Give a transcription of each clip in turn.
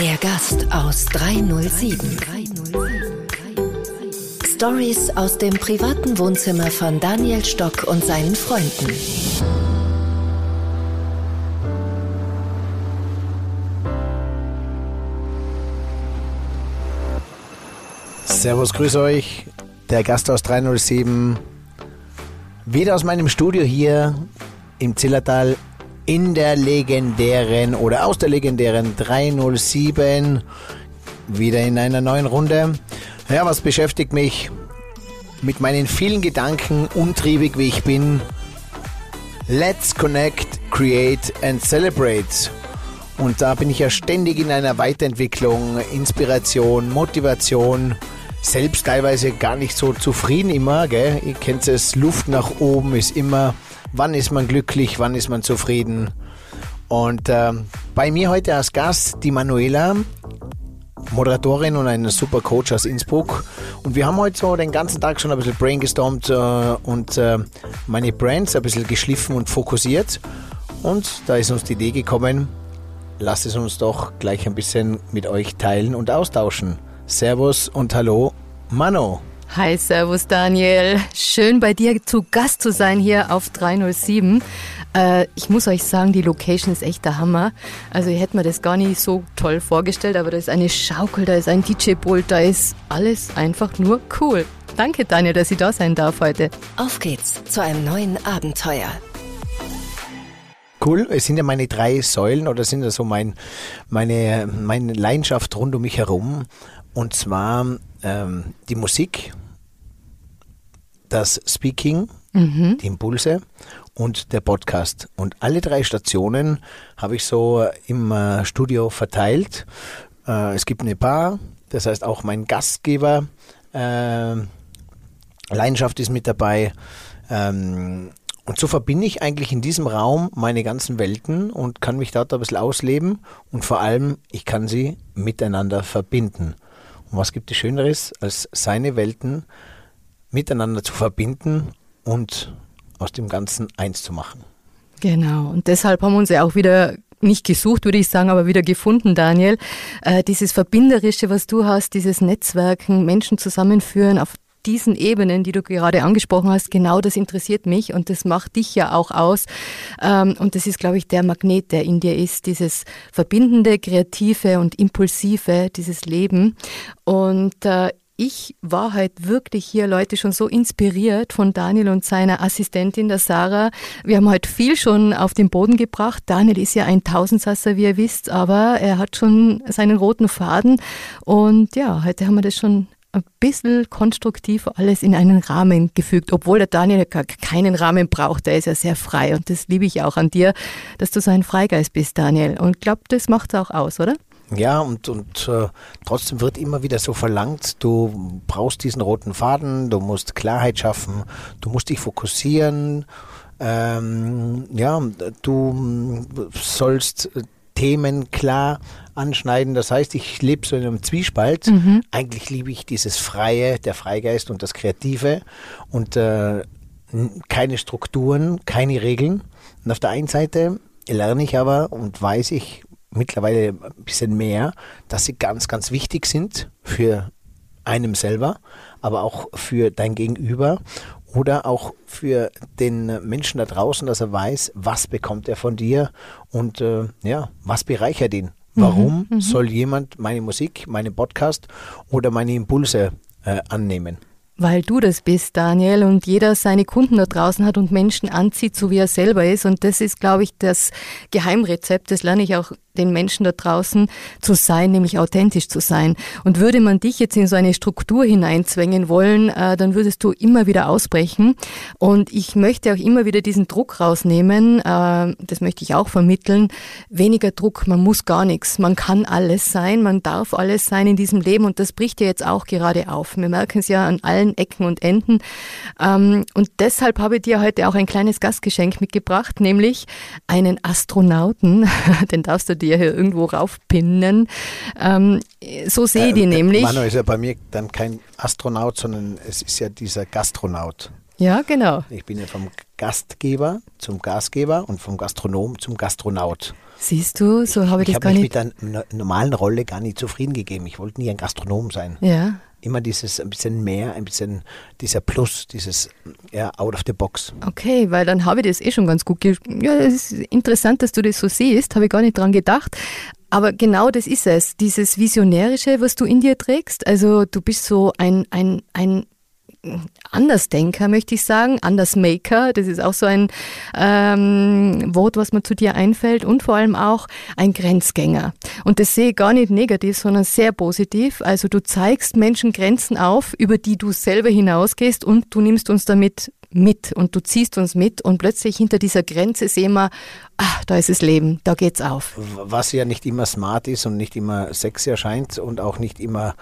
Der Gast aus 307. Stories aus dem privaten Wohnzimmer von Daniel Stock und seinen Freunden. Servus, grüß euch. Der Gast aus 307. Wieder aus meinem Studio hier im Zillertal in der legendären oder aus der legendären 307. Wieder in einer neuen Runde. Ja, was beschäftigt mich? Mit meinen vielen Gedanken, untriebig wie ich bin. Let's connect, create and celebrate. Und da bin ich ja ständig in einer Weiterentwicklung, Inspiration, Motivation selbst teilweise gar nicht so zufrieden immer. Gell? Ihr kennt es, Luft nach oben ist immer, wann ist man glücklich, wann ist man zufrieden. Und äh, bei mir heute als Gast die Manuela, Moderatorin und ein super Coach aus Innsbruck. Und wir haben heute so den ganzen Tag schon ein bisschen brainstormt äh, und äh, meine Brands ein bisschen geschliffen und fokussiert. Und da ist uns die Idee gekommen, lasst es uns doch gleich ein bisschen mit euch teilen und austauschen. Servus und hallo, Mano. Hi, Servus Daniel. Schön bei dir zu Gast zu sein hier auf 307. Äh, ich muss euch sagen, die Location ist echt der Hammer. Also ihr hättet mir das gar nicht so toll vorgestellt, aber da ist eine Schaukel, da ist ein DJ-Pult, da ist alles einfach nur cool. Danke Daniel, dass ich da sein darf heute. Auf geht's zu einem neuen Abenteuer. Cool, es sind ja meine drei Säulen oder sind ja so mein, meine, meine Leidenschaft rund um mich herum. Und zwar ähm, die Musik, das Speaking, mhm. die Impulse und der Podcast. Und alle drei Stationen habe ich so im äh, Studio verteilt. Äh, es gibt eine Bar, das heißt auch mein Gastgeber. Äh, Leidenschaft ist mit dabei. Ähm, und so verbinde ich eigentlich in diesem Raum meine ganzen Welten und kann mich dort ein bisschen ausleben und vor allem, ich kann sie miteinander verbinden. Und was gibt es Schöneres, als seine Welten miteinander zu verbinden und aus dem Ganzen eins zu machen? Genau, und deshalb haben wir uns ja auch wieder nicht gesucht, würde ich sagen, aber wieder gefunden, Daniel. Äh, dieses Verbinderische, was du hast, dieses Netzwerken, Menschen zusammenführen auf diesen Ebenen, die du gerade angesprochen hast, genau das interessiert mich und das macht dich ja auch aus. Ähm, und das ist, glaube ich, der Magnet, der in dir ist, dieses verbindende, kreative und impulsive, dieses Leben. Und äh, ich war halt wirklich hier, Leute, schon so inspiriert von Daniel und seiner Assistentin, der Sarah. Wir haben halt viel schon auf den Boden gebracht. Daniel ist ja ein Tausendsasser, wie ihr wisst, aber er hat schon seinen roten Faden. Und ja, heute haben wir das schon ein bisschen konstruktiv alles in einen Rahmen gefügt, obwohl der Daniel keinen Rahmen braucht. Der ist ja sehr frei und das liebe ich auch an dir, dass du so ein Freigeist bist, Daniel. Und ich glaube, das macht es auch aus, oder? Ja, und, und äh, trotzdem wird immer wieder so verlangt, du brauchst diesen roten Faden, du musst Klarheit schaffen, du musst dich fokussieren, ähm, ja, du sollst Themen klar anschneiden. Das heißt, ich lebe so in einem Zwiespalt. Mhm. Eigentlich liebe ich dieses Freie, der Freigeist und das Kreative und äh, keine Strukturen, keine Regeln. Und auf der einen Seite lerne ich aber und weiß ich mittlerweile ein bisschen mehr, dass sie ganz, ganz wichtig sind für einem selber, aber auch für dein Gegenüber oder auch für den Menschen da draußen, dass er weiß, was bekommt er von dir und äh, ja, was bereichert ihn. Warum mhm, mhm. soll jemand meine Musik, meinen Podcast oder meine Impulse äh, annehmen? Weil du das bist, Daniel, und jeder seine Kunden da draußen hat und Menschen anzieht, so wie er selber ist. Und das ist, glaube ich, das Geheimrezept. Das lerne ich auch den Menschen da draußen zu sein, nämlich authentisch zu sein. Und würde man dich jetzt in so eine Struktur hineinzwängen wollen, äh, dann würdest du immer wieder ausbrechen. Und ich möchte auch immer wieder diesen Druck rausnehmen. Äh, das möchte ich auch vermitteln. Weniger Druck, man muss gar nichts. Man kann alles sein, man darf alles sein in diesem Leben. Und das bricht ja jetzt auch gerade auf. Wir merken es ja an allen Ecken und Enden. Ähm, und deshalb habe ich dir heute auch ein kleines Gastgeschenk mitgebracht, nämlich einen Astronauten. Den darfst du dir hier irgendwo raufpinnen. Ähm, so sehe ich die äh, nämlich. Manu ist ja bei mir dann kein Astronaut, sondern es ist ja dieser Gastronaut. Ja, genau. Ich bin ja vom Gastgeber zum Gastgeber und vom Gastronom zum Gastronaut. Siehst du, so habe ich, ich das gar mich nicht. mit der normalen Rolle gar nicht zufrieden gegeben. Ich wollte nie ein Gastronom sein. Ja. Immer dieses ein bisschen mehr, ein bisschen dieser Plus, dieses ja, out of the box. Okay, weil dann habe ich das eh schon ganz gut. Ja, es ist interessant, dass du das so siehst, habe ich gar nicht dran gedacht. Aber genau das ist es, dieses Visionärische, was du in dir trägst. Also du bist so ein, ein, ein Andersdenker, möchte ich sagen, Andersmaker, das ist auch so ein ähm, Wort, was mir zu dir einfällt und vor allem auch ein Grenzgänger. Und das sehe ich gar nicht negativ, sondern sehr positiv. Also du zeigst Menschen Grenzen auf, über die du selber hinausgehst und du nimmst uns damit mit und du ziehst uns mit und plötzlich hinter dieser Grenze sehen wir, ach, da ist das Leben, da geht's auf. Was ja nicht immer smart ist und nicht immer sexy erscheint und auch nicht immer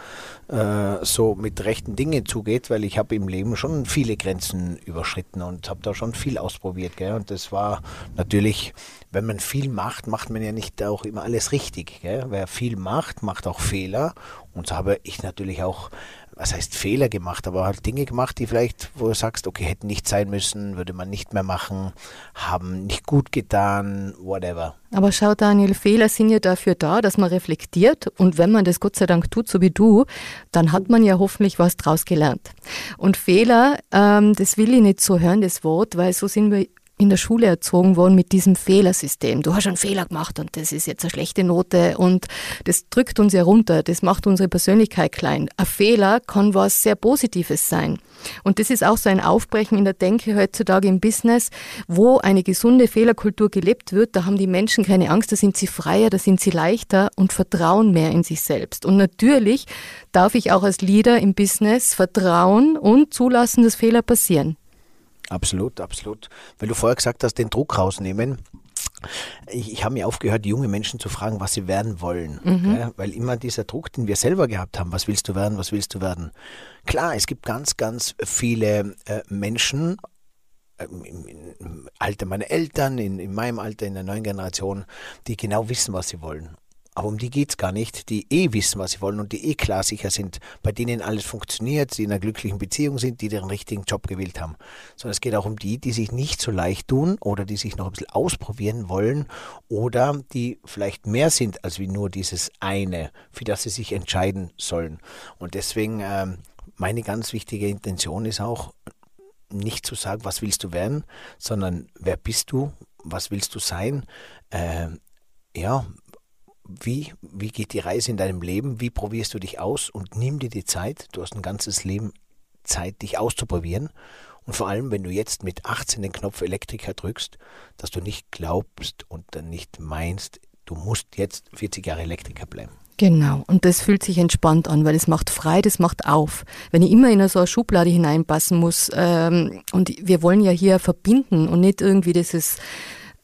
äh, so mit rechten Dingen zugeht, weil ich habe im Leben schon viele Grenzen überschritten und habe da schon viel ausprobiert. Gell? Und das war natürlich, wenn man viel macht, macht man ja nicht auch immer alles richtig. Gell? Wer viel macht, macht auch Fehler. Und so habe ich natürlich auch was heißt Fehler gemacht, aber halt Dinge gemacht, die vielleicht, wo du sagst, okay, hätten nicht sein müssen, würde man nicht mehr machen, haben nicht gut getan, whatever. Aber schau, Daniel, Fehler sind ja dafür da, dass man reflektiert. Und wenn man das Gott sei Dank tut, so wie du, dann hat man ja hoffentlich was draus gelernt. Und Fehler, ähm, das will ich nicht so hören, das Wort, weil so sind wir in der Schule erzogen worden mit diesem Fehlersystem. Du hast einen Fehler gemacht und das ist jetzt eine schlechte Note und das drückt uns ja runter, das macht unsere Persönlichkeit klein. Ein Fehler kann was sehr Positives sein. Und das ist auch so ein Aufbrechen in der Denke heutzutage im Business, wo eine gesunde Fehlerkultur gelebt wird. Da haben die Menschen keine Angst, da sind sie freier, da sind sie leichter und vertrauen mehr in sich selbst. Und natürlich darf ich auch als Leader im Business vertrauen und zulassen, dass Fehler passieren. Absolut, absolut. Weil du vorher gesagt hast, den Druck rausnehmen. Ich, ich habe mir aufgehört, junge Menschen zu fragen, was sie werden wollen. Mhm. Ja, weil immer dieser Druck, den wir selber gehabt haben, was willst du werden, was willst du werden. Klar, es gibt ganz, ganz viele äh, Menschen, äh, im, im, Alter meiner Eltern, in, in meinem Alter, in der neuen Generation, die genau wissen, was sie wollen. Aber um die geht es gar nicht, die eh wissen, was sie wollen und die eh klar sicher sind, bei denen alles funktioniert, die in einer glücklichen Beziehung sind, die den richtigen Job gewählt haben. Sondern es geht auch um die, die sich nicht so leicht tun oder die sich noch ein bisschen ausprobieren wollen oder die vielleicht mehr sind als wie nur dieses eine, für das sie sich entscheiden sollen. Und deswegen ähm, meine ganz wichtige Intention ist auch, nicht zu sagen, was willst du werden, sondern wer bist du, was willst du sein, äh, ja, wie, wie geht die Reise in deinem Leben, wie probierst du dich aus und nimm dir die Zeit, du hast ein ganzes Leben Zeit, dich auszuprobieren. Und vor allem, wenn du jetzt mit 18 den Knopf Elektriker drückst, dass du nicht glaubst und dann nicht meinst, du musst jetzt 40 Jahre Elektriker bleiben. Genau, und das fühlt sich entspannt an, weil es macht frei, das macht auf. Wenn ich immer in so eine Schublade hineinpassen muss, ähm, und wir wollen ja hier verbinden und nicht irgendwie dieses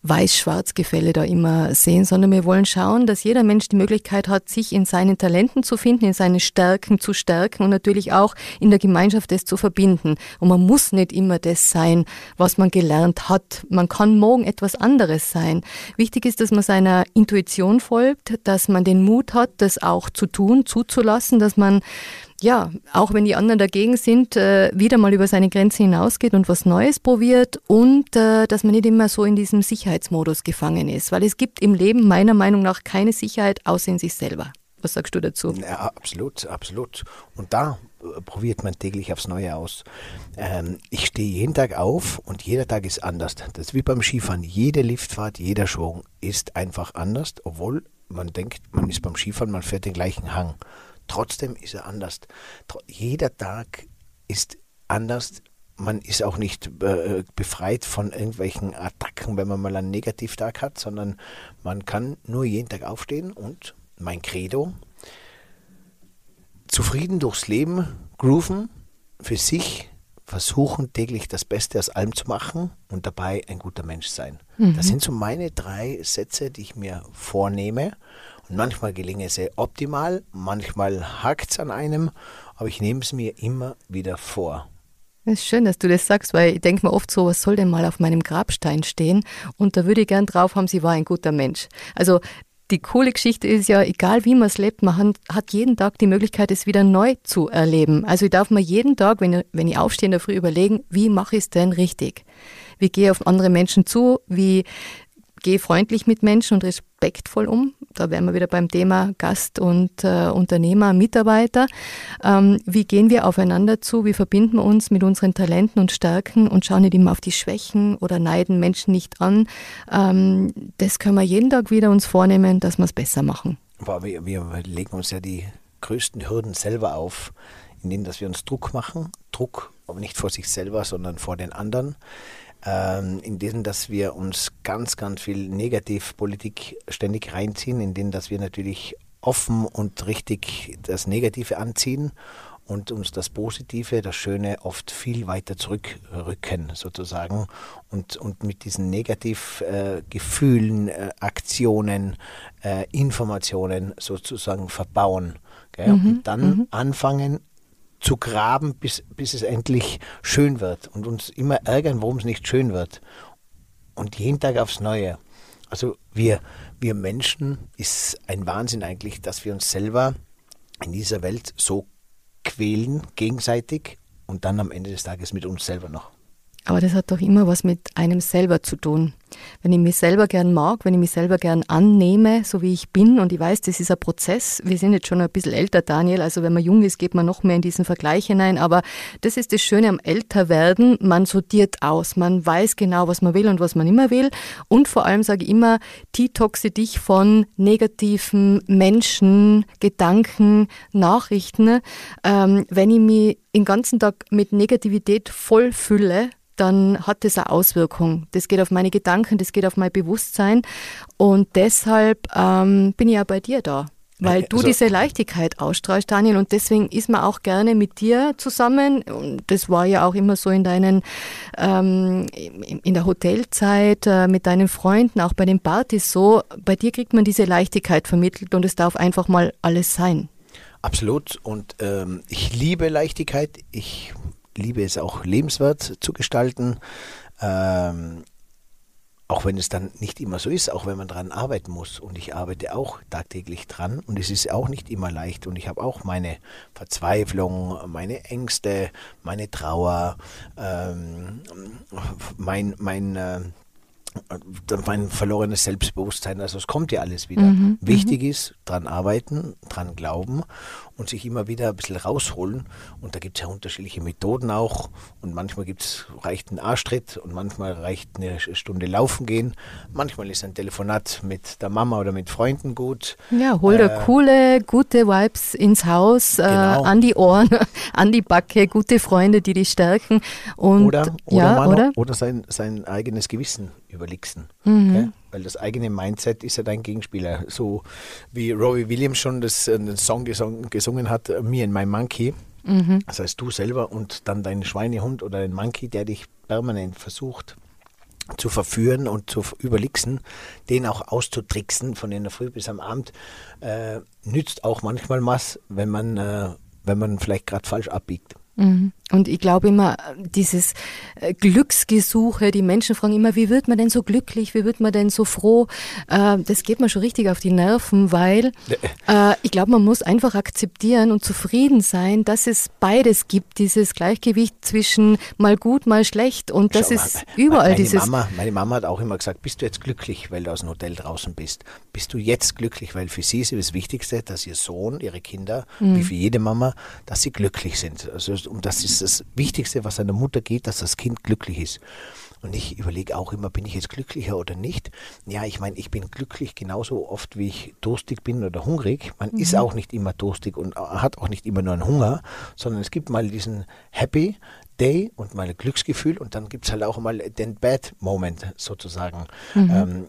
Weiß-Schwarz-Gefälle da immer sehen, sondern wir wollen schauen, dass jeder Mensch die Möglichkeit hat, sich in seinen Talenten zu finden, in seine Stärken zu stärken und natürlich auch in der Gemeinschaft das zu verbinden. Und man muss nicht immer das sein, was man gelernt hat. Man kann morgen etwas anderes sein. Wichtig ist, dass man seiner Intuition folgt, dass man den Mut hat, das auch zu tun, zuzulassen, dass man ja, auch wenn die anderen dagegen sind, äh, wieder mal über seine Grenzen hinausgeht und was Neues probiert und äh, dass man nicht immer so in diesem Sicherheitsmodus gefangen ist, weil es gibt im Leben meiner Meinung nach keine Sicherheit außer in sich selber. Was sagst du dazu? Ja, absolut, absolut. Und da äh, probiert man täglich aufs Neue aus. Ähm, ich stehe jeden Tag auf und jeder Tag ist anders. Das ist wie beim Skifahren. Jede Liftfahrt, jeder Schwung ist einfach anders, obwohl man denkt, man ist beim Skifahren, man fährt den gleichen Hang. Trotzdem ist er anders. Jeder Tag ist anders. Man ist auch nicht äh, befreit von irgendwelchen Attacken, wenn man mal einen Negativtag hat, sondern man kann nur jeden Tag aufstehen und mein Credo, zufrieden durchs Leben grooven, für sich versuchen täglich das Beste aus allem zu machen und dabei ein guter Mensch sein. Mhm. Das sind so meine drei Sätze, die ich mir vornehme manchmal gelingen sie optimal, manchmal hakt es an einem, aber ich nehme es mir immer wieder vor. Es ist schön, dass du das sagst, weil ich denke mir oft so, was soll denn mal auf meinem Grabstein stehen? Und da würde ich gern drauf haben, sie war ein guter Mensch. Also die coole Geschichte ist ja, egal wie man es lebt, man hat jeden Tag die Möglichkeit, es wieder neu zu erleben. Also ich darf mir jeden Tag, wenn, wenn ich aufstehe in der Früh, überlegen, wie mache ich es denn richtig? wie gehe ich auf andere Menschen zu, wie gehe freundlich mit Menschen und respektvoll um. Da wären wir wieder beim Thema Gast und äh, Unternehmer, Mitarbeiter. Ähm, wie gehen wir aufeinander zu? Wie verbinden wir uns mit unseren Talenten und Stärken und schauen nicht immer auf die Schwächen oder neiden Menschen nicht an? Ähm, das können wir jeden Tag wieder uns vornehmen, dass wir es besser machen. Boah, wir, wir legen uns ja die größten Hürden selber auf, indem dass wir uns Druck machen. Druck, aber nicht vor sich selber, sondern vor den anderen ähm, in denen, dass wir uns ganz, ganz viel Negativpolitik ständig reinziehen, in denen, dass wir natürlich offen und richtig das Negative anziehen und uns das Positive, das Schöne oft viel weiter zurückrücken sozusagen und, und mit diesen Negativgefühlen, äh, äh, Aktionen, äh, Informationen sozusagen verbauen. Mhm, und dann mhm. anfangen, zu graben, bis, bis es endlich schön wird und uns immer ärgern, warum es nicht schön wird. Und jeden Tag aufs Neue. Also wir, wir Menschen ist ein Wahnsinn eigentlich, dass wir uns selber in dieser Welt so quälen gegenseitig und dann am Ende des Tages mit uns selber noch. Aber das hat doch immer was mit einem selber zu tun. Wenn ich mich selber gern mag, wenn ich mich selber gern annehme, so wie ich bin, und ich weiß, das ist ein Prozess. Wir sind jetzt schon ein bisschen älter, Daniel, also wenn man jung ist, geht man noch mehr in diesen Vergleich hinein. Aber das ist das Schöne am Älterwerden. Man sortiert aus. Man weiß genau, was man will und was man immer will. Und vor allem sage ich immer, detoxe dich von negativen Menschen, Gedanken, Nachrichten. Ähm, wenn ich mich den ganzen Tag mit Negativität vollfülle, dann hat das eine Auswirkung. Das geht auf meine Gedanken, das geht auf mein Bewusstsein. Und deshalb ähm, bin ich ja bei dir da. Weil du also, diese Leichtigkeit ausstrahlst, Daniel, und deswegen ist man auch gerne mit dir zusammen. Und das war ja auch immer so in deinen, ähm, in der Hotelzeit äh, mit deinen Freunden, auch bei den Partys so. Bei dir kriegt man diese Leichtigkeit vermittelt und es darf einfach mal alles sein. Absolut. Und ähm, ich liebe Leichtigkeit. Ich liebe es auch lebenswert zu gestalten. Ähm, auch wenn es dann nicht immer so ist, auch wenn man daran arbeiten muss. Und ich arbeite auch tagtäglich dran und es ist auch nicht immer leicht. Und ich habe auch meine Verzweiflung, meine Ängste, meine Trauer, ähm, mein, mein äh, mein verlorenes Selbstbewusstsein. Also es kommt ja alles wieder. Mhm, Wichtig mhm. ist, dran arbeiten, dran glauben und sich immer wieder ein bisschen rausholen. Und da gibt es ja unterschiedliche Methoden auch. Und manchmal gibt's, reicht ein Arschtritt und manchmal reicht eine Stunde laufen gehen. Manchmal ist ein Telefonat mit der Mama oder mit Freunden gut. Ja, hol dir äh, coole, gute Vibes ins Haus, äh, genau. äh, an die Ohren, an die Backe, gute Freunde, die dich stärken. Und, oder, oder, ja, oder? oder sein, sein eigenes Gewissen überlixen. Mhm. Okay? Weil das eigene Mindset ist ja dein Gegenspieler. So wie Robbie Williams schon das, einen Song gesungen, gesungen hat, Me and My Monkey. Mhm. Das heißt, du selber und dann dein Schweinehund oder dein Monkey, der dich permanent versucht zu verführen und zu überlixen, den auch auszutricksen von in der Früh bis am Abend, äh, nützt auch manchmal was, wenn man, äh, wenn man vielleicht gerade falsch abbiegt. Mhm. Und ich glaube immer, dieses äh, Glücksgesuche, die Menschen fragen immer, wie wird man denn so glücklich, wie wird man denn so froh? Äh, das geht mir schon richtig auf die Nerven, weil äh, ich glaube, man muss einfach akzeptieren und zufrieden sein, dass es beides gibt, dieses Gleichgewicht zwischen mal gut, mal schlecht. Und das Schau, ist überall meine dieses. Mama, meine Mama hat auch immer gesagt, bist du jetzt glücklich, weil du aus dem Hotel draußen bist? Bist du jetzt glücklich? Weil für sie ist das Wichtigste, dass ihr Sohn, ihre Kinder, mhm. wie für jede Mama, dass sie glücklich sind. Also, und das ist das Wichtigste, was einer Mutter geht, dass das Kind glücklich ist. Und ich überlege auch immer, bin ich jetzt glücklicher oder nicht? Ja, ich meine, ich bin glücklich genauso oft, wie ich durstig bin oder hungrig. Man mhm. ist auch nicht immer durstig und hat auch nicht immer nur einen Hunger, sondern es gibt mal diesen Happy Day und mal ein Glücksgefühl und dann gibt es halt auch mal den Bad Moment sozusagen. Mhm. Ähm,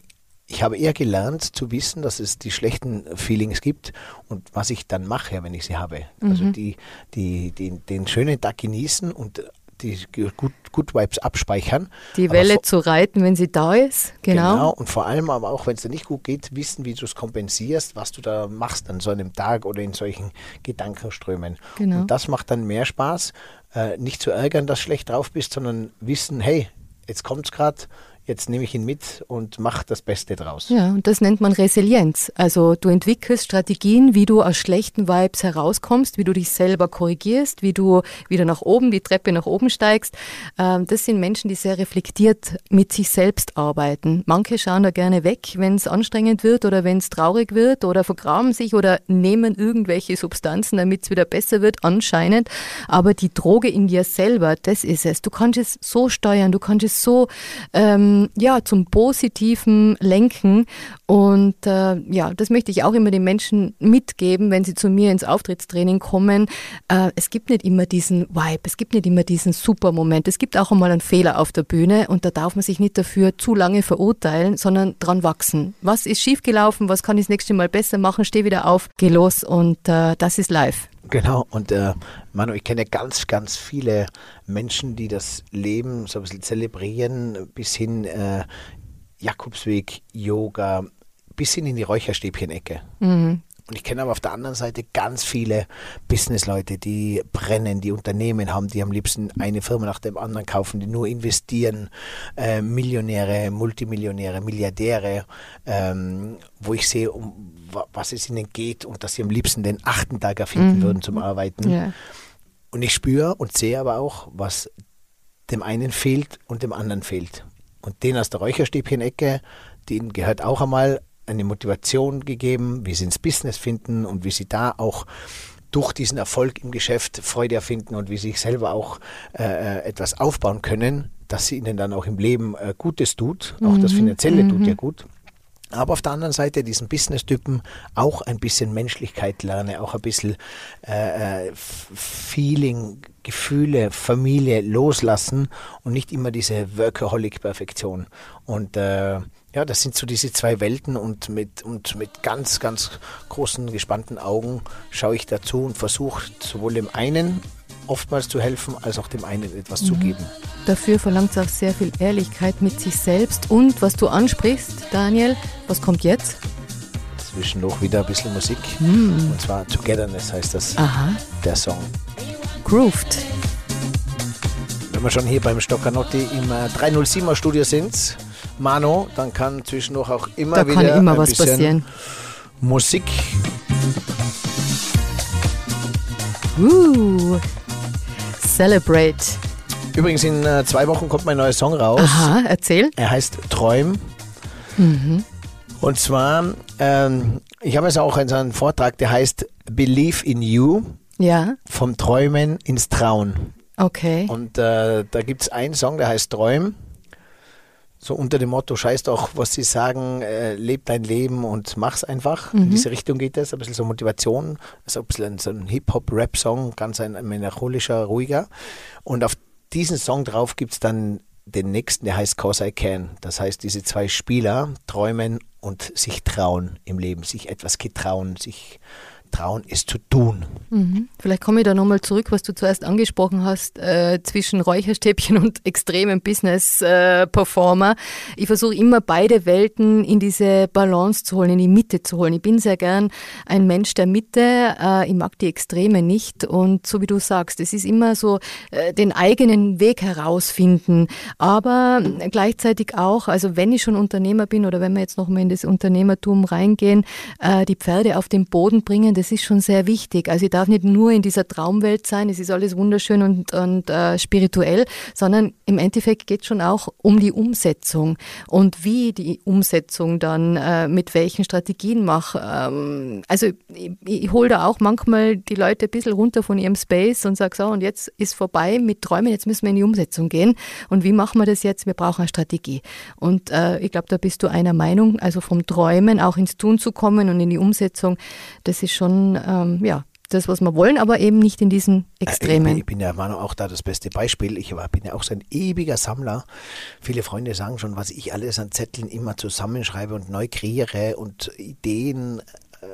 ich habe eher gelernt zu wissen, dass es die schlechten Feelings gibt und was ich dann mache, wenn ich sie habe. Also mhm. Also die, die, die, den schönen Tag genießen und die Good, Good Vibes abspeichern. Die Welle vor, zu reiten, wenn sie da ist, genau. Genau, und vor allem aber auch, wenn es dir nicht gut geht, wissen, wie du es kompensierst, was du da machst an so einem Tag oder in solchen Gedankenströmen. Genau. Und das macht dann mehr Spaß, äh, nicht zu ärgern, dass du schlecht drauf bist, sondern wissen, hey, jetzt kommt es gerade, jetzt nehme ich ihn mit und mache das Beste draus. Ja, und das nennt man Resilienz. Also du entwickelst Strategien, wie du aus schlechten Vibes herauskommst, wie du dich selber korrigierst, wie du wieder nach oben, die Treppe nach oben steigst. Ähm, das sind Menschen, die sehr reflektiert mit sich selbst arbeiten. Manche schauen da gerne weg, wenn es anstrengend wird oder wenn es traurig wird oder vergraben sich oder nehmen irgendwelche Substanzen, damit es wieder besser wird, anscheinend. Aber die Droge in dir selber, das ist es. Du kannst es so steuern, du kannst es so ähm, ja zum Positiven lenken. Und äh, ja, das möchte ich auch immer den Menschen mitgeben, wenn sie zu mir ins Auftrittstraining kommen. Äh, es gibt nicht immer diesen Vibe, es gibt nicht immer diesen super Moment. Es gibt auch einmal einen Fehler auf der Bühne und da darf man sich nicht dafür zu lange verurteilen, sondern dran wachsen. Was ist schiefgelaufen? Was kann ich das nächste Mal besser machen? Steh wieder auf, geh los und äh, das ist live. Genau, und äh, Manu, ich kenne ganz, ganz viele Menschen, die das Leben so ein bisschen zelebrieren, bis hin äh, Jakobsweg, Yoga, bis hin in die Räucherstäbchen-Ecke. Mhm. Und ich kenne aber auf der anderen Seite ganz viele Businessleute, die brennen, die Unternehmen haben, die am liebsten eine Firma nach dem anderen kaufen, die nur investieren, äh, Millionäre, Multimillionäre, Milliardäre, ähm, wo ich sehe, um was es ihnen geht und dass sie am liebsten den achten Tag erfinden mhm. würden zum Arbeiten. Ja. Und ich spüre und sehe aber auch, was dem einen fehlt und dem anderen fehlt. Und den aus der Räucherstäbchen-Ecke, denen gehört auch einmal eine Motivation gegeben, wie sie ins Business finden und wie sie da auch durch diesen Erfolg im Geschäft Freude erfinden und wie sie sich selber auch äh, äh, etwas aufbauen können, dass sie ihnen dann auch im Leben äh, Gutes tut. Auch mhm. das Finanzielle mhm. tut ja gut. Aber auf der anderen Seite diesen Business-Typen auch ein bisschen Menschlichkeit lerne, auch ein bisschen äh, äh Feeling, Gefühle, Familie loslassen und nicht immer diese Workaholic-Perfektion. Und äh, ja, das sind so diese zwei Welten und mit, und mit ganz, ganz großen, gespannten Augen schaue ich dazu und versuche sowohl dem einen oftmals zu helfen, als auch dem einen etwas mhm. zu geben. Dafür verlangt es auch sehr viel Ehrlichkeit mit sich selbst. Und was du ansprichst, Daniel, was kommt jetzt? Zwischendurch wieder ein bisschen Musik. Mhm. Und zwar Togetherness heißt das, Aha. der Song. Grooved. Wenn wir schon hier beim Stoccanotti im 307er Studio sind, Mano, dann kann zwischendurch auch immer da wieder immer ein bisschen passieren. Musik. Uh, celebrate. Übrigens, in äh, zwei Wochen kommt mein neuer Song raus. Aha, erzähl. Er heißt Träum. Mhm. Und zwar, ähm, ich habe jetzt auch einen Vortrag, der heißt Believe in You. Ja. Vom Träumen ins Trauen. Okay. Und äh, da gibt es einen Song, der heißt Träum. So unter dem Motto, scheiß doch, was sie sagen, äh, leb dein Leben und mach's einfach. Mhm. In diese Richtung geht das, ein bisschen so Motivation, also ein bisschen so ein Hip-Hop-Rap-Song, ganz ein melancholischer, ruhiger. Und auf diesen Song drauf gibt es dann den nächsten, der heißt Cause I Can. Das heißt, diese zwei Spieler träumen und sich trauen im Leben, sich etwas getrauen, sich trauen, es zu tun. Mhm. Vielleicht komme ich da nochmal zurück, was du zuerst angesprochen hast, äh, zwischen Räucherstäbchen und extremem Business-Performer. Äh, ich versuche immer beide Welten in diese Balance zu holen, in die Mitte zu holen. Ich bin sehr gern ein Mensch der Mitte. Äh, ich mag die Extreme nicht. Und so wie du sagst, es ist immer so äh, den eigenen Weg herausfinden. Aber gleichzeitig auch, also wenn ich schon Unternehmer bin oder wenn wir jetzt nochmal in das Unternehmertum reingehen, äh, die Pferde auf den Boden bringen, das ist schon sehr wichtig. Also ich darf nicht nur in dieser Traumwelt sein, es ist alles wunderschön und, und äh, spirituell, sondern im Endeffekt geht es schon auch um die Umsetzung und wie die Umsetzung dann äh, mit welchen Strategien mache. Ähm, also ich, ich hole da auch manchmal die Leute ein bisschen runter von ihrem Space und sage so, und jetzt ist vorbei mit Träumen, jetzt müssen wir in die Umsetzung gehen. Und wie machen wir das jetzt? Wir brauchen eine Strategie. Und äh, ich glaube, da bist du einer Meinung, also vom Träumen auch ins Tun zu kommen und in die Umsetzung, das ist schon schon, ähm, ja, das, was wir wollen, aber eben nicht in diesen äh, Extremen. Ich bin ja Manu auch da das beste Beispiel. Ich bin ja auch so ein ewiger Sammler. Viele Freunde sagen schon, was ich alles an Zetteln immer zusammenschreibe und neu kreiere und Ideen äh,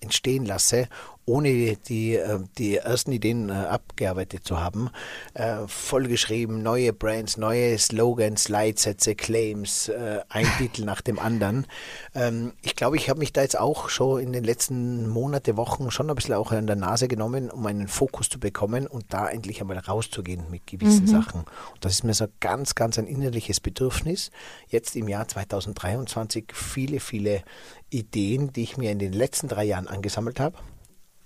entstehen lasse. Ohne die, äh, die ersten Ideen äh, abgearbeitet zu haben, äh, vollgeschrieben, neue Brands, neue Slogans, Leitsätze, Claims, ein Titel nach dem anderen. Ähm, ich glaube, ich habe mich da jetzt auch schon in den letzten Monate, Wochen schon ein bisschen auch an der Nase genommen, um einen Fokus zu bekommen und da endlich einmal rauszugehen mit gewissen mhm. Sachen. Und das ist mir so ganz, ganz ein innerliches Bedürfnis. Jetzt im Jahr 2023 viele, viele Ideen, die ich mir in den letzten drei Jahren angesammelt habe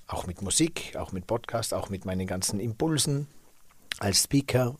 auch mit Musik, auch mit Podcast, auch mit meinen ganzen Impulsen als Speaker,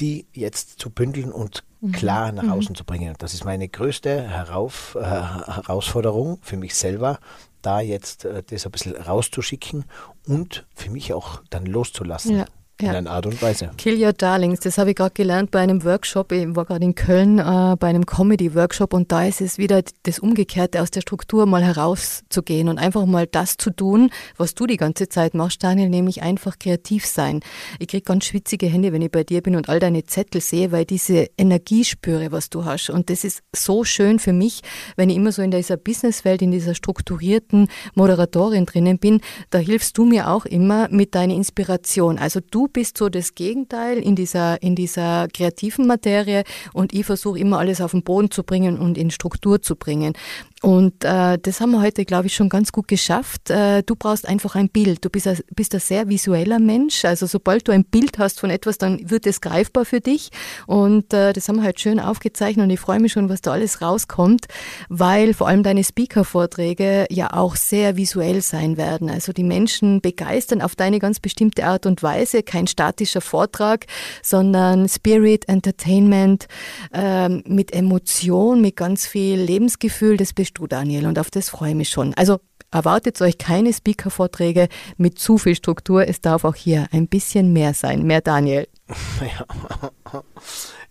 die jetzt zu bündeln und mhm. klar nach mhm. außen zu bringen. Das ist meine größte Herauf, äh, Herausforderung für mich selber, da jetzt äh, das ein bisschen rauszuschicken und für mich auch dann loszulassen. Ja ja. in einer Art und Weise. Kill Your Darlings, das habe ich gerade gelernt bei einem Workshop. Ich war gerade in Köln äh, bei einem Comedy-Workshop und da ist es wieder das Umgekehrte, aus der Struktur mal herauszugehen und einfach mal das zu tun, was du die ganze Zeit machst, Daniel, nämlich einfach kreativ sein. Ich kriege ganz schwitzige Hände, wenn ich bei dir bin und all deine Zettel sehe, weil ich diese Energie spüre, was du hast. Und das ist so schön für mich, wenn ich immer so in dieser Businesswelt, in dieser strukturierten Moderatorin drinnen bin, da hilfst du mir auch immer mit deiner Inspiration. Also du bist so das Gegenteil in dieser, in dieser kreativen Materie und ich versuche immer alles auf den Boden zu bringen und in Struktur zu bringen. Und äh, das haben wir heute, glaube ich, schon ganz gut geschafft. Äh, du brauchst einfach ein Bild. Du bist ein, bist ein sehr visueller Mensch. Also sobald du ein Bild hast von etwas, dann wird es greifbar für dich. Und äh, das haben wir halt schön aufgezeichnet und ich freue mich schon, was da alles rauskommt, weil vor allem deine Speaker-Vorträge ja auch sehr visuell sein werden. Also die Menschen begeistern auf deine ganz bestimmte Art und Weise. Kein statischer Vortrag, sondern Spirit, Entertainment, äh, mit Emotion, mit ganz viel Lebensgefühl. Das bist du, Daniel, und auf das freue ich mich schon. Also erwartet euch keine Speaker-Vorträge mit zu viel Struktur. Es darf auch hier ein bisschen mehr sein. Mehr Daniel. Ja.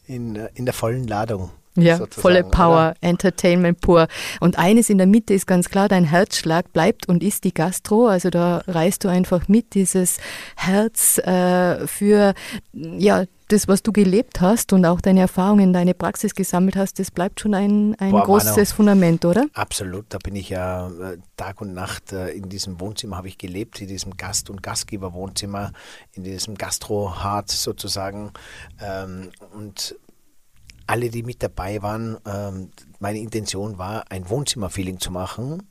In, äh, in der vollen Ladung. Ja, volle Power, oder? Entertainment pur. Und eines in der Mitte ist ganz klar, dein Herzschlag bleibt und ist die Gastro. Also da reißt du einfach mit dieses Herz äh, für ja das, was du gelebt hast und auch deine Erfahrungen, deine Praxis gesammelt hast, das bleibt schon ein, ein Boah, großes Mano, Fundament, oder? Absolut. Da bin ich ja äh, Tag und Nacht äh, in diesem Wohnzimmer habe ich gelebt, in diesem Gast- und Gastgeberwohnzimmer, in diesem Gastro-Hart sozusagen. Ähm, und alle, die mit dabei waren, ähm, meine Intention war, ein Wohnzimmerfeeling zu machen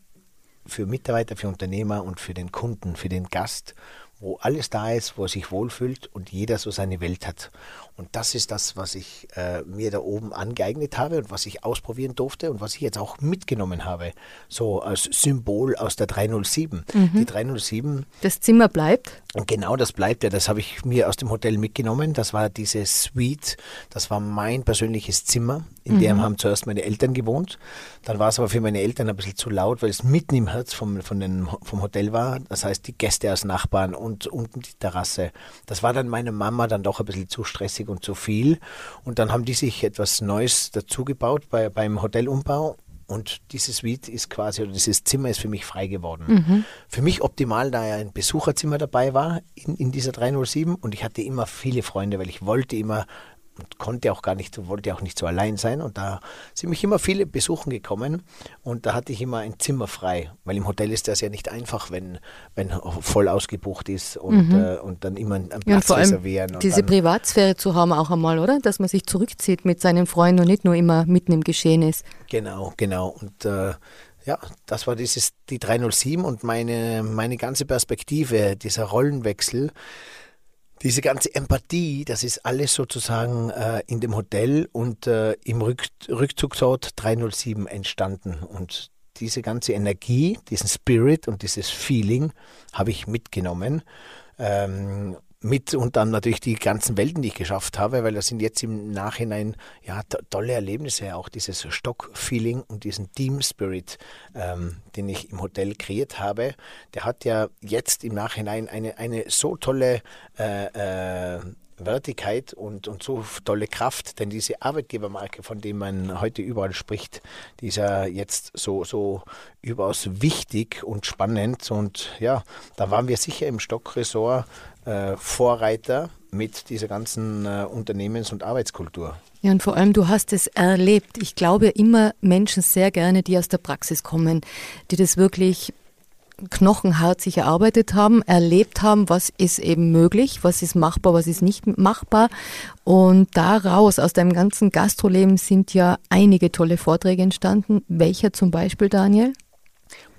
für Mitarbeiter, für Unternehmer und für den Kunden, für den Gast wo alles da ist, wo er sich wohlfühlt und jeder so seine Welt hat. Und das ist das, was ich äh, mir da oben angeeignet habe und was ich ausprobieren durfte und was ich jetzt auch mitgenommen habe. So als Symbol aus der 307. Mhm. Die 307. Das Zimmer bleibt. Und genau das bleibt ja. Das habe ich mir aus dem Hotel mitgenommen. Das war diese Suite. Das war mein persönliches Zimmer. In mhm. dem haben zuerst meine Eltern gewohnt. Dann war es aber für meine Eltern ein bisschen zu laut, weil es mitten im Herz vom, von den, vom Hotel war. Das heißt, die Gäste als Nachbarn und unten die Terrasse. Das war dann meiner Mama dann doch ein bisschen zu stressig und zu viel. Und dann haben die sich etwas Neues dazugebaut bei, beim Hotelumbau. Und dieses Suite ist quasi, oder dieses Zimmer ist für mich frei geworden. Mhm. Für mich optimal, da ja ein Besucherzimmer dabei war in, in dieser 307 und ich hatte immer viele Freunde, weil ich wollte immer und konnte auch gar nicht, wollte auch nicht so allein sein. Und da sind mich immer viele besuchen gekommen und da hatte ich immer ein Zimmer frei, weil im Hotel ist das ja nicht einfach, wenn, wenn voll ausgebucht ist und, mhm. äh, und dann immer einen Platz ja, und vor reservieren. Allem diese Privatsphäre zu haben auch einmal, oder? Dass man sich zurückzieht mit seinen Freunden und nicht nur immer mitten im Geschehen ist. Genau, genau. Und äh, ja, das war dieses, die 307 und meine, meine ganze Perspektive, dieser Rollenwechsel diese ganze Empathie, das ist alles sozusagen äh, in dem Hotel und äh, im Rück Rückzugsort 307 entstanden. Und diese ganze Energie, diesen Spirit und dieses Feeling habe ich mitgenommen. Ähm, mit und dann natürlich die ganzen Welten, die ich geschafft habe, weil das sind jetzt im Nachhinein ja tolle Erlebnisse, auch dieses Stock-Feeling und diesen Team-Spirit, ähm, den ich im Hotel kreiert habe. Der hat ja jetzt im Nachhinein eine, eine so tolle äh, äh, Wertigkeit und, und so tolle Kraft, denn diese Arbeitgebermarke, von dem man heute überall spricht, die ist ja jetzt so, so überaus wichtig und spannend und ja, da waren wir sicher im Stockressort äh, Vorreiter mit dieser ganzen äh, Unternehmens- und Arbeitskultur. Ja, und vor allem, du hast es erlebt. Ich glaube immer Menschen sehr gerne, die aus der Praxis kommen, die das wirklich knochenhart sich erarbeitet haben, erlebt haben, was ist eben möglich, was ist machbar, was ist nicht machbar. Und daraus, aus deinem ganzen Gastroleben, sind ja einige tolle Vorträge entstanden. Welcher zum Beispiel, Daniel?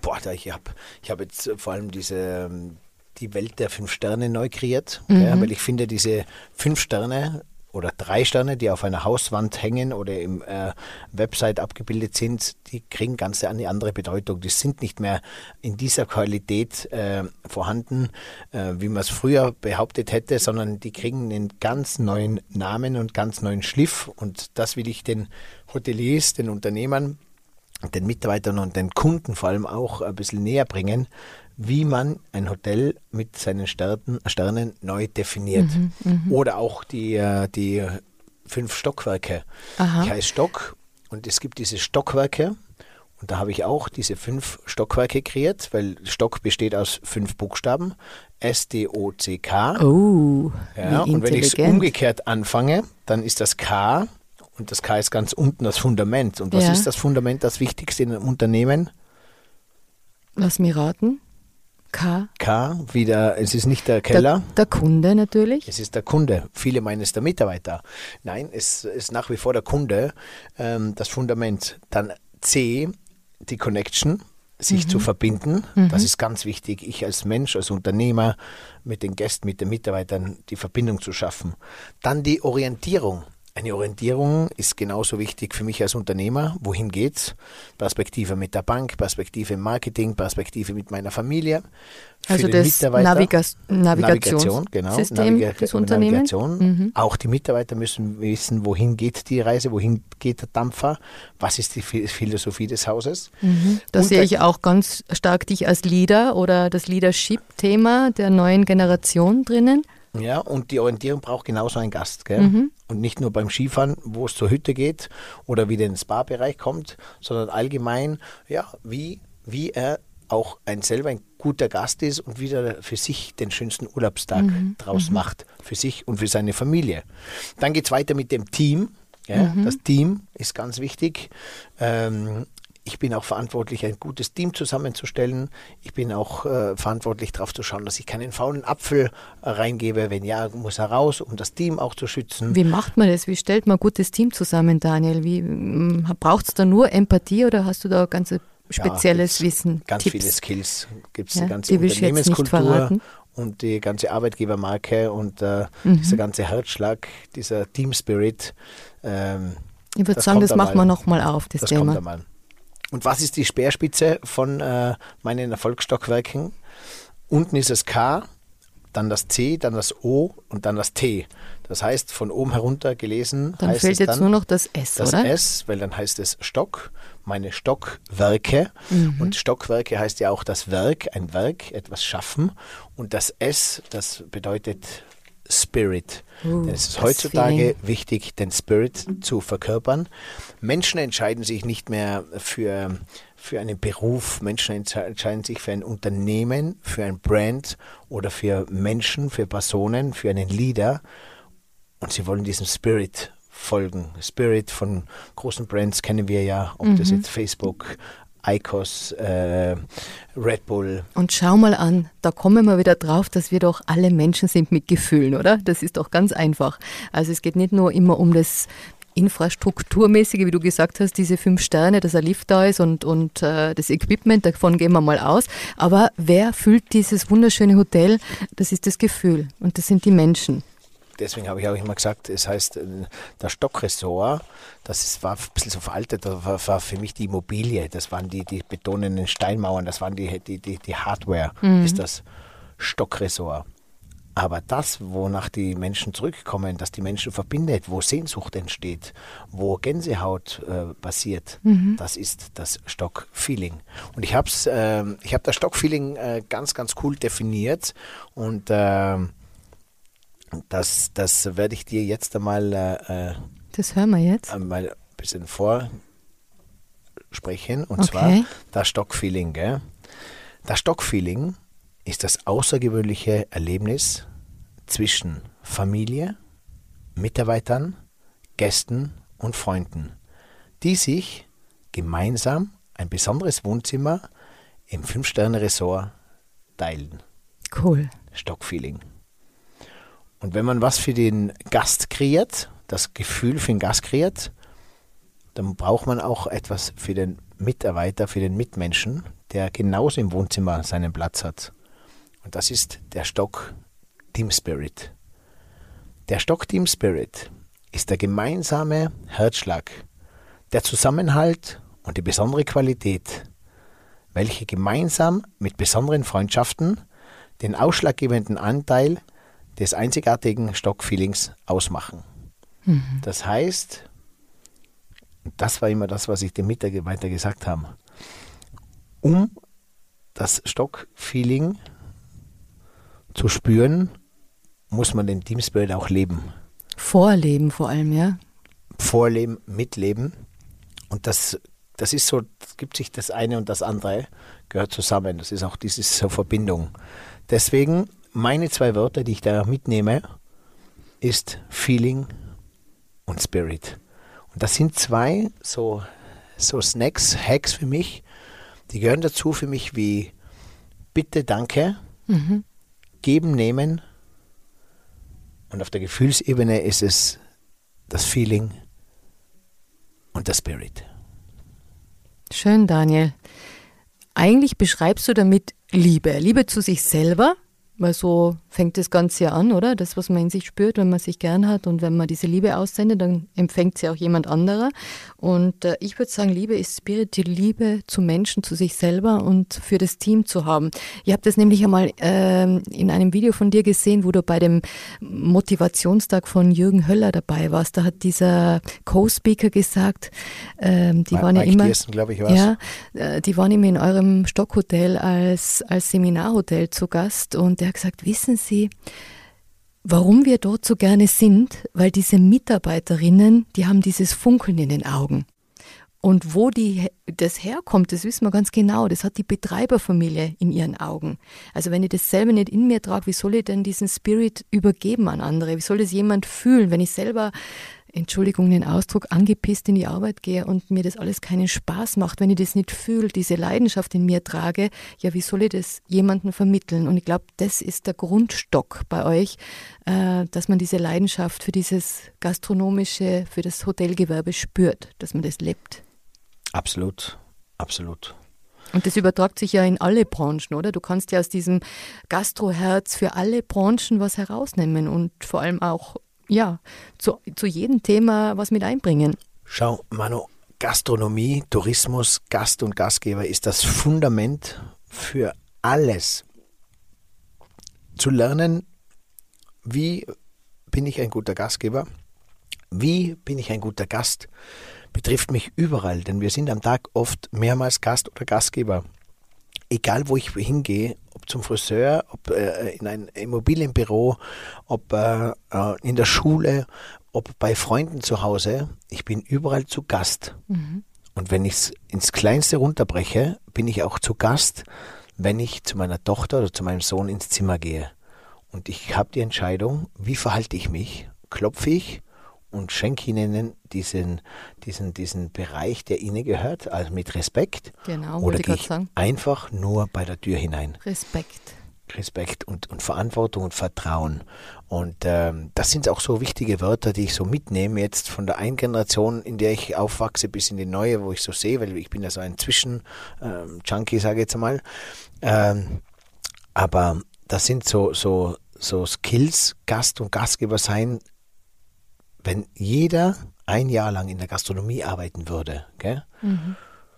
Boah, ich habe ich hab jetzt vor allem diese ähm, die Welt der fünf Sterne neu kreiert, mhm. ja, weil ich finde, diese fünf Sterne oder drei Sterne, die auf einer Hauswand hängen oder im äh, Website abgebildet sind, die kriegen ganz eine andere Bedeutung. Die sind nicht mehr in dieser Qualität äh, vorhanden, äh, wie man es früher behauptet hätte, sondern die kriegen einen ganz neuen Namen und ganz neuen Schliff. Und das will ich den Hoteliers, den Unternehmern, den Mitarbeitern und den Kunden vor allem auch ein bisschen näher bringen, wie man ein Hotel mit seinen Sternen, Sternen neu definiert. Mhm, mh. Oder auch die, äh, die fünf Stockwerke. Aha. Ich heiße Stock und es gibt diese Stockwerke. Und da habe ich auch diese fünf Stockwerke kreiert, weil Stock besteht aus fünf Buchstaben. S-D-O-C-K. Oh, ja, und wenn ich es umgekehrt anfange, dann ist das K und das K ist ganz unten das Fundament. Und was ja. ist das Fundament, das Wichtigste in einem Unternehmen? Lass mich raten. K. K, wieder, es ist nicht der Keller. Der, der, Kunde natürlich. Es ist der Kunde. Viele meinen es der Mitarbeiter. Nein, es ist nach wie vor der Kunde, ähm, das Fundament. Dann C, die Connection, sich mhm. zu verbinden. Mhm. Das ist ganz wichtig. Ich als Mensch, als Unternehmer mit den Gästen, mit den Mitarbeitern die Verbindung zu schaffen. Dann die Orientierung. Eine Orientierung ist genauso wichtig für mich als Unternehmer. Wohin geht's? Perspektive mit der Bank, Perspektive im Marketing, Perspektive mit meiner Familie. Also das Naviga Navigation, genau, Naviga des Unternehmens. Mhm. Auch die Mitarbeiter müssen wissen, wohin geht die Reise, wohin geht der Dampfer, was ist die Philosophie des Hauses. Mhm. Da sehe ich auch ganz stark dich als Leader oder das Leadership-Thema der neuen Generation drinnen. Ja, und die Orientierung braucht genauso einen Gast. Gell? Mhm. Und nicht nur beim Skifahren, wo es zur Hütte geht oder wieder in den Spa-Bereich kommt, sondern allgemein, ja, wie, wie er auch ein selber ein guter Gast ist und wieder für sich den schönsten Urlaubstag mhm. draus mhm. macht, für sich und für seine Familie. Dann geht es weiter mit dem Team. Ja, mhm. Das Team ist ganz wichtig. Ähm, ich bin auch verantwortlich, ein gutes Team zusammenzustellen. Ich bin auch äh, verantwortlich darauf zu schauen, dass ich keinen faulen Apfel äh, reingebe. Wenn ja, muss er raus, um das Team auch zu schützen. Wie macht man das? Wie stellt man ein gutes Team zusammen, Daniel? Braucht es da nur Empathie oder hast du da ganze spezielles ja, Wissen? Ganz Tipps? viele Skills. Gibt es ja, die ganze die Unternehmenskultur und die ganze Arbeitgebermarke und äh, mhm. dieser ganze Herzschlag, dieser Team Spirit. Ähm, ich würde sagen, das machen wir nochmal auf, das, das Thema. Und was ist die Speerspitze von äh, meinen Erfolgsstockwerken? Unten ist das K, dann das C, dann das O und dann das T. Das heißt, von oben herunter gelesen dann heißt fehlt es jetzt dann nur noch das S, das oder? Das S, weil dann heißt es Stock, meine Stockwerke. Mhm. Und Stockwerke heißt ja auch das Werk, ein Werk, etwas schaffen. Und das S, das bedeutet Spirit. Uh, es ist heutzutage wichtig, den Spirit zu verkörpern. Menschen entscheiden sich nicht mehr für, für einen Beruf, Menschen entscheiden sich für ein Unternehmen, für ein Brand oder für Menschen, für Personen, für einen Leader. Und sie wollen diesem Spirit folgen. Spirit von großen Brands kennen wir ja, ob mhm. das jetzt Facebook, ICOS, äh, Red Bull. Und schau mal an, da kommen wir wieder drauf, dass wir doch alle Menschen sind mit Gefühlen, oder? Das ist doch ganz einfach. Also es geht nicht nur immer um das Infrastrukturmäßige, wie du gesagt hast, diese fünf Sterne, dass ein Lift da ist und, und äh, das Equipment, davon gehen wir mal aus. Aber wer füllt dieses wunderschöne Hotel? Das ist das Gefühl und das sind die Menschen deswegen habe ich auch immer gesagt, es heißt, äh, der Stockressort, das ist, war ein bisschen so veraltet, das war, war, für mich die Immobilie, das waren die, die betonenden Steinmauern, das waren die, die, die, die Hardware, mhm. ist das Stockressort. Aber das, wonach die Menschen zurückkommen, dass die Menschen verbindet, wo Sehnsucht entsteht, wo Gänsehaut äh, passiert, mhm. das ist das Stockfeeling. Und ich habe äh, hab das Stockfeeling äh, ganz, ganz cool definiert und äh, das, das werde ich dir jetzt einmal. Äh, das hören wir jetzt. Mal ein bisschen vorsprechen. Und okay. zwar das Stockfeeling. Gell? Das Stockfeeling ist das außergewöhnliche Erlebnis zwischen Familie, Mitarbeitern, Gästen und Freunden, die sich gemeinsam ein besonderes Wohnzimmer im Fünf-Sterne-Resort teilen. Cool. Stockfeeling. Und wenn man was für den Gast kreiert, das Gefühl für den Gast kreiert, dann braucht man auch etwas für den Mitarbeiter, für den Mitmenschen, der genauso im Wohnzimmer seinen Platz hat. Und das ist der Stock Team Spirit. Der Stock Team Spirit ist der gemeinsame Herzschlag, der Zusammenhalt und die besondere Qualität, welche gemeinsam mit besonderen Freundschaften den ausschlaggebenden Anteil des einzigartigen Stockfeelings ausmachen. Mhm. Das heißt, das war immer das, was ich dem Mitarbeiter gesagt habe, um das Stockfeeling zu spüren, muss man den Team Spirit auch leben. Vorleben vor allem, ja? Vorleben, mitleben. Und das, das ist so, das gibt sich das eine und das andere, gehört zusammen. Das ist auch diese Verbindung. Deswegen meine zwei Wörter, die ich da mitnehme, ist Feeling und Spirit. Und das sind zwei so, so Snacks, Hacks für mich, die gehören dazu für mich wie Bitte, Danke, mhm. Geben, Nehmen. Und auf der Gefühlsebene ist es das Feeling und der Spirit. Schön, Daniel. Eigentlich beschreibst du damit Liebe. Liebe zu sich selber, weil so fängt das Ganze ja an, oder? Das, was man in sich spürt, wenn man sich gern hat und wenn man diese Liebe aussendet, dann empfängt sie auch jemand anderer. Und äh, ich würde sagen, Liebe ist Spirit, die Liebe zu Menschen, zu sich selber und für das Team zu haben. Ihr habt das nämlich einmal äh, in einem Video von dir gesehen, wo du bei dem Motivationstag von Jürgen Höller dabei warst. Da hat dieser Co-Speaker gesagt, äh, die Ma waren ja immer, Diersten, ich, ja, äh, die waren immer in eurem Stockhotel als als Seminarhotel zu Gast und der hat gesagt, wissen Sie warum wir dort so gerne sind, weil diese Mitarbeiterinnen, die haben dieses Funkeln in den Augen. Und wo die, das herkommt, das wissen wir ganz genau. Das hat die Betreiberfamilie in ihren Augen. Also wenn ich das selber nicht in mir trage, wie soll ich denn diesen Spirit übergeben an andere? Wie soll das jemand fühlen, wenn ich selber Entschuldigung den Ausdruck, angepisst in die Arbeit gehe und mir das alles keinen Spaß macht, wenn ich das nicht fühle, diese Leidenschaft in mir trage, ja, wie soll ich das jemandem vermitteln? Und ich glaube, das ist der Grundstock bei euch, äh, dass man diese Leidenschaft für dieses gastronomische, für das Hotelgewerbe spürt, dass man das lebt. Absolut, absolut. Und das übertragt sich ja in alle Branchen, oder? Du kannst ja aus diesem Gastroherz für alle Branchen was herausnehmen und vor allem auch ja, zu, zu jedem Thema was mit einbringen. Schau, Manu, Gastronomie, Tourismus, Gast und Gastgeber ist das Fundament für alles. Zu lernen, wie bin ich ein guter Gastgeber, wie bin ich ein guter Gast, betrifft mich überall, denn wir sind am Tag oft mehrmals Gast oder Gastgeber. Egal wo ich hingehe, ob zum Friseur, ob äh, in ein Immobilienbüro, ob äh, äh, in der Schule, ob bei Freunden zu Hause. Ich bin überall zu Gast. Mhm. Und wenn ich es ins Kleinste runterbreche, bin ich auch zu Gast, wenn ich zu meiner Tochter oder zu meinem Sohn ins Zimmer gehe. Und ich habe die Entscheidung, wie verhalte ich mich? Klopfe ich und schenke ihnen diesen, diesen, diesen Bereich, der ihnen gehört, also mit Respekt. Genau, oder gehe sagen. einfach nur bei der Tür hinein. Respekt. Respekt und, und Verantwortung und Vertrauen. Und ähm, das sind auch so wichtige Wörter, die ich so mitnehme jetzt von der einen Generation, in der ich aufwachse, bis in die neue, wo ich so sehe, weil ich bin ja so ein Zwischen-Junkie, ähm, sage ich jetzt mal. Ähm, aber das sind so, so, so Skills, Gast und Gastgeber sein, wenn jeder ein Jahr lang in der Gastronomie arbeiten würde, gell? Mhm.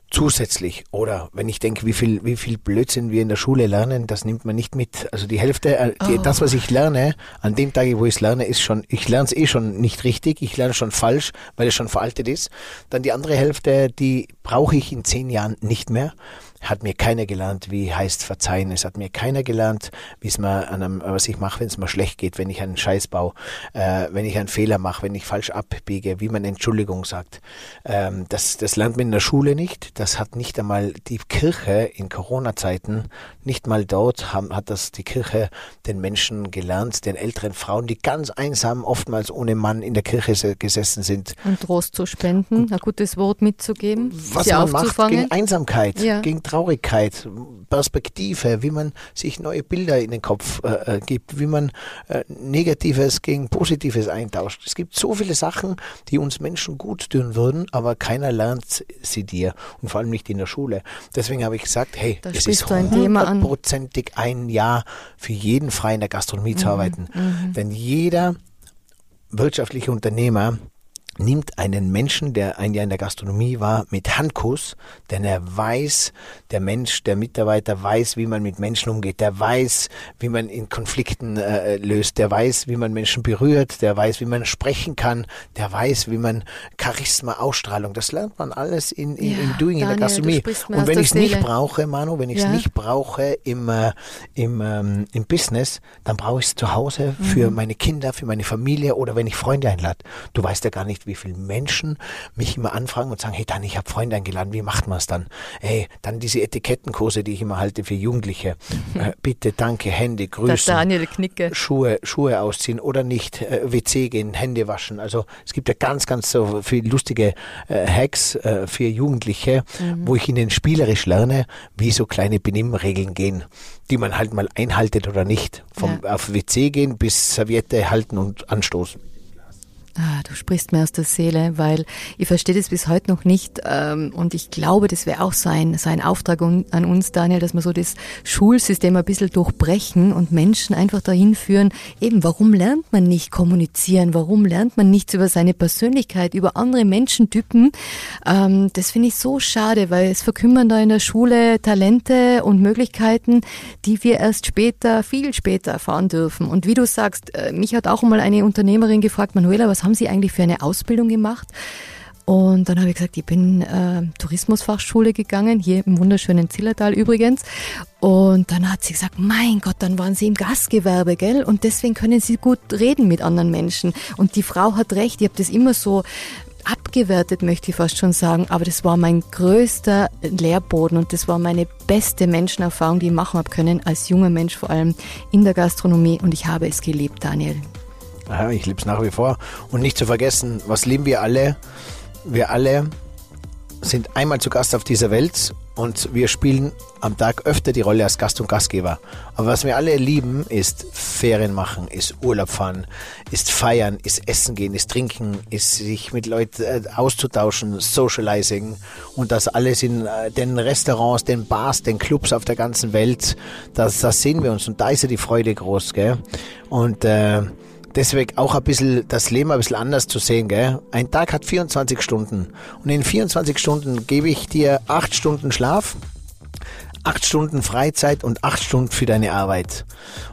zusätzlich, oder wenn ich denke, wie viel, wie viel Blödsinn wir in der Schule lernen, das nimmt man nicht mit. Also die Hälfte, äh, die, oh. das, was ich lerne, an dem Tag, wo ich es lerne, ist schon, ich lerne es eh schon nicht richtig, ich lerne schon falsch, weil es schon veraltet ist. Dann die andere Hälfte, die brauche ich in zehn Jahren nicht mehr hat mir keiner gelernt, wie heißt verzeihen. Es hat mir keiner gelernt, wie es mal an einem, was ich mache, wenn es mal schlecht geht, wenn ich einen Scheiß baue, äh, wenn ich einen Fehler mache, wenn ich falsch abbiege, wie man Entschuldigung sagt. Ähm, das, das lernt man in der Schule nicht. Das hat nicht einmal die Kirche in Corona-Zeiten, nicht mal dort haben, hat das die Kirche den Menschen gelernt, den älteren Frauen, die ganz einsam, oftmals ohne Mann in der Kirche gesessen sind. Und Trost zu spenden, ein gutes Wort mitzugeben, was man macht gegen Einsamkeit, ja. gegen Traurigkeit, Perspektive, wie man sich neue Bilder in den Kopf äh, äh, gibt, wie man äh, Negatives gegen Positives eintauscht. Es gibt so viele Sachen, die uns Menschen gut tun würden, aber keiner lernt sie dir und vor allem nicht in der Schule. Deswegen habe ich gesagt, hey, Da es ist hundertprozentig ein Jahr für jeden frei in der Gastronomie zu arbeiten. Denn jeder wirtschaftliche Unternehmer nimmt einen Menschen, der ein Jahr in der Gastronomie war, mit Handkuss, denn er weiß, der Mensch, der Mitarbeiter weiß, wie man mit Menschen umgeht, der weiß, wie man in Konflikten äh, löst, der weiß, wie man Menschen berührt, der weiß, wie man sprechen kann, der weiß, wie man Charisma, Ausstrahlung, das lernt man alles in, in, Ja, im Doing in Daniel, der du Gastronomie. Und wenn der ich es nicht brauche, Manu, wenn ich es Ja. nicht brauche im, äh, im, ähm, im Business, dann brauche ich es zu Hause Mhm. für meine Kinder, für meine Familie oder wenn ich Freunde einlade. Du weißt ja gar nicht, wie viele Menschen mich immer anfragen und sagen, hey Dan, ich habe Freunde eingeladen, wie macht man es dann? Hey, dann diese Etikettenkurse, die ich immer halte für Jugendliche. äh, bitte, danke, Hände, Der grüßen. Daniel Knicke. Schuhe, Schuhe ausziehen oder nicht, äh, WC gehen, Hände waschen. Also es gibt ja ganz, ganz so viele lustige äh, Hacks äh, für Jugendliche, wo ich ihnen spielerisch lerne, wie so kleine Benimmregeln gehen, die man halt mal einhaltet oder nicht. Vom auf WC gehen bis Serviette halten und anstoßen. Ah, du sprichst mir aus der Seele, weil ich verstehe das bis heute noch nicht ähm, und ich glaube, das wäre auch sein, sein Auftrag un, an uns, Daniel, dass wir so das Schulsystem ein bisschen durchbrechen und Menschen einfach dahin führen, eben, warum lernt man nicht kommunizieren, warum lernt man nichts über seine Persönlichkeit, über andere Menschentypen, ähm, das finde ich so schade, weil es verkümmern da in der Schule Talente und Möglichkeiten, die wir erst später, viel später erfahren dürfen. Und wie du sagst, äh, mich hat auch mal eine Unternehmerin gefragt, Manuela, was haben Sie eigentlich für eine Ausbildung gemacht? Und dann habe ich gesagt, ich bin äh, Tourismusfachschule gegangen, hier im wunderschönen Zillertal übrigens. Und dann hat sie gesagt, mein Gott, dann waren Sie im Gastgewerbe, gell? Und deswegen können Sie gut reden mit anderen Menschen. Und die Frau hat recht, ich habe das immer so abgewertet, möchte ich fast schon sagen. Aber das war mein größter Lehrboden und das war meine beste Menschenerfahrung, die ich machen habe können, als junger Mensch vor allem in der Gastronomie. Und ich habe es geliebt, Daniel. Ja, ich liebe es nach wie vor. Und nicht zu vergessen, was lieben wir alle? Wir alle sind einmal zu Gast auf dieser Welt und wir spielen am Tag öfter die Rolle als Gast und Gastgeber. Aber was wir alle lieben, ist Ferien machen, ist Urlaub fahren, ist feiern, ist essen gehen, ist trinken, ist sich mit Leuten äh, auszutauschen, Socializing und das alles in äh, den Restaurants, den Bars, den Clubs auf der ganzen Welt. Das, das sehen wir uns und da ist ja die Freude groß, gell? Und äh, deswegen auch ein bisschen das Leben ein bisschen anders zu sehen, gell? Ein Tag hat 24 Stunden und in 24 Stunden gebe ich dir acht Stunden Schlaf, acht Stunden Freizeit und acht Stunden für deine Arbeit.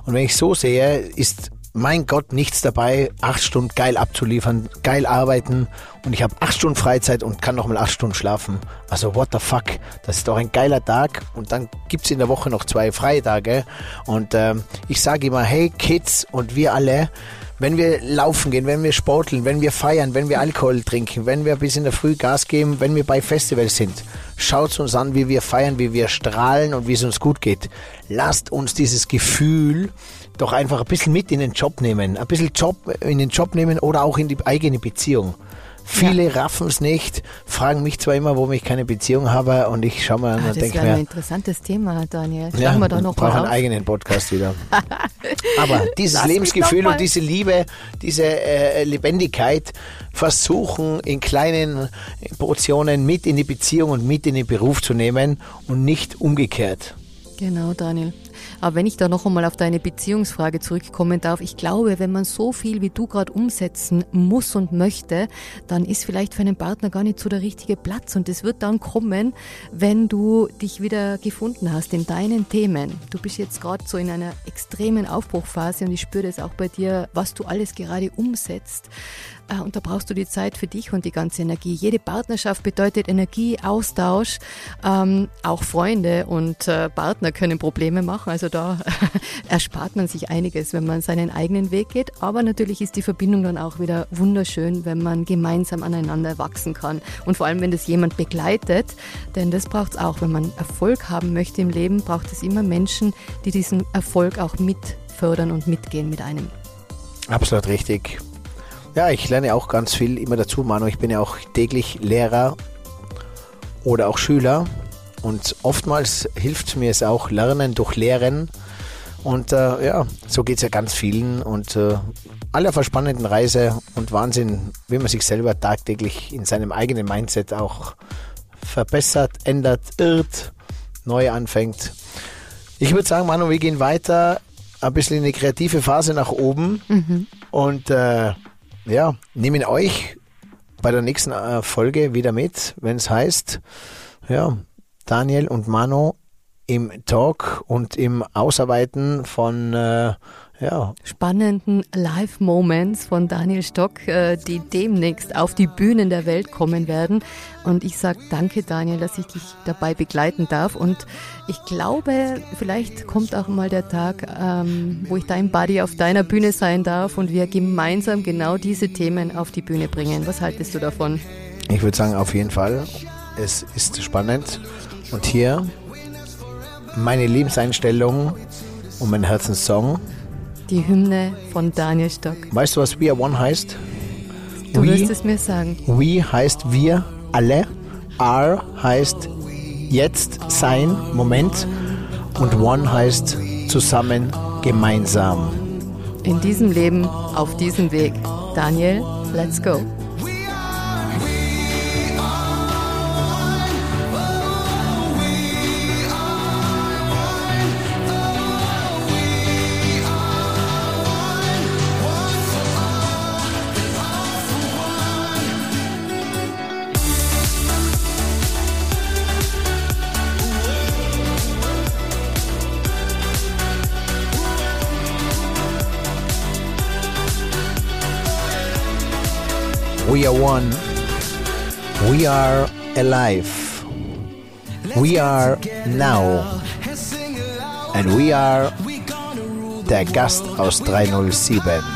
Und wenn ich so sehe, ist mein Gott nichts dabei, acht Stunden geil abzuliefern, geil arbeiten und ich habe acht Stunden Freizeit und kann noch mal acht Stunden schlafen. Also what the fuck, das ist doch ein geiler Tag und dann gibt's in der Woche noch zwei Freitage und ähm, ich sage immer, hey Kids und wir alle, wenn wir laufen gehen, wenn wir sporteln, wenn wir feiern, wenn wir Alkohol trinken, wenn wir bis in der Früh Gas geben, wenn wir bei Festivals sind, schaut uns an, wie wir feiern, wie wir strahlen und wie es uns gut geht. Lasst uns dieses Gefühl doch einfach ein bisschen mit in den Job nehmen, ein bisschen Job in den Job nehmen oder auch in die eigene Beziehung. Viele raffen es nicht, fragen mich zwar immer, warum ich keine Beziehung habe und ich schaue mal an Ah, und das denke wäre ein mir, interessantes Thema, Daniel. ja, Machen wir doch noch brauche mal einen auf. eigenen Podcast wieder. Aber dieses Lass Lebensgefühl und diese Liebe, diese äh, Lebendigkeit versuchen in kleinen Portionen mit in die Beziehung und mit in den Beruf zu nehmen und nicht umgekehrt. Genau, Daniel. Aber wenn ich da noch einmal auf deine Beziehungsfrage zurückkommen darf, ich glaube, wenn man so viel wie du gerade umsetzen muss und möchte, dann ist vielleicht für einen Partner gar nicht so der richtige Platz. Und das wird dann kommen, wenn du dich wieder gefunden hast in deinen Themen. Du bist jetzt gerade so in einer extremen Aufbruchphase und ich spüre das auch bei dir, was du alles gerade umsetzt. Äh, Und da brauchst du die Zeit für dich und die ganze Energie. Jede Partnerschaft bedeutet Energie, Austausch. Ähm, auch Freunde und äh, Partner können Probleme machen. Also da erspart man sich einiges, wenn man seinen eigenen Weg geht. Aber natürlich ist die Verbindung dann auch wieder wunderschön, wenn man gemeinsam aneinander wachsen kann. Und vor allem, wenn das jemand begleitet. Denn das braucht es auch. Wenn man Erfolg haben möchte im Leben, braucht es immer Menschen, die diesen Erfolg auch mit fördern und mitgehen mit einem. Absolut richtig. Ja, ich lerne auch ganz viel immer dazu, Manu. Ich bin ja auch täglich Lehrer oder auch Schüler. Und oftmals hilft mir es auch Lernen durch Lehren. Und äh, ja, so geht es ja ganz vielen. Und äh, aller verspannenden Reise und Wahnsinn, wie man sich selber tagtäglich in seinem eigenen Mindset auch verbessert, ändert, irrt, neu anfängt. Ich würde sagen, Manu, wir gehen weiter. Ein bisschen in eine kreative Phase nach oben. Mhm. Und äh, ja, nehmen euch bei der nächsten äh, Folge wieder mit, wenn es heißt, ja, Daniel und Manu im Talk und im Ausarbeiten von äh, ja. spannenden Live-Moments von Daniel Stock, äh, die demnächst auf die Bühnen der Welt kommen werden. Und ich sage danke, Daniel, dass ich dich dabei begleiten darf. Und ich glaube, vielleicht kommt auch mal der Tag, ähm, wo ich dein Buddy auf deiner Bühne sein darf und wir gemeinsam genau diese Themen auf die Bühne bringen. Was haltest du davon? Ich würde sagen, auf jeden Fall. Es ist spannend. Und hier meine Lebenseinstellung und mein Herzenssong die Hymne von Daniel Stock. Weißt du, was We Are One heißt? Du we, wirst es mir sagen. We heißt wir alle. R heißt jetzt, sein, Moment. Und One heißt zusammen, gemeinsam. In diesem Leben, auf diesem Weg. Daniel, let's go. We are one. We are alive. We are now. And we are der Gast aus 307.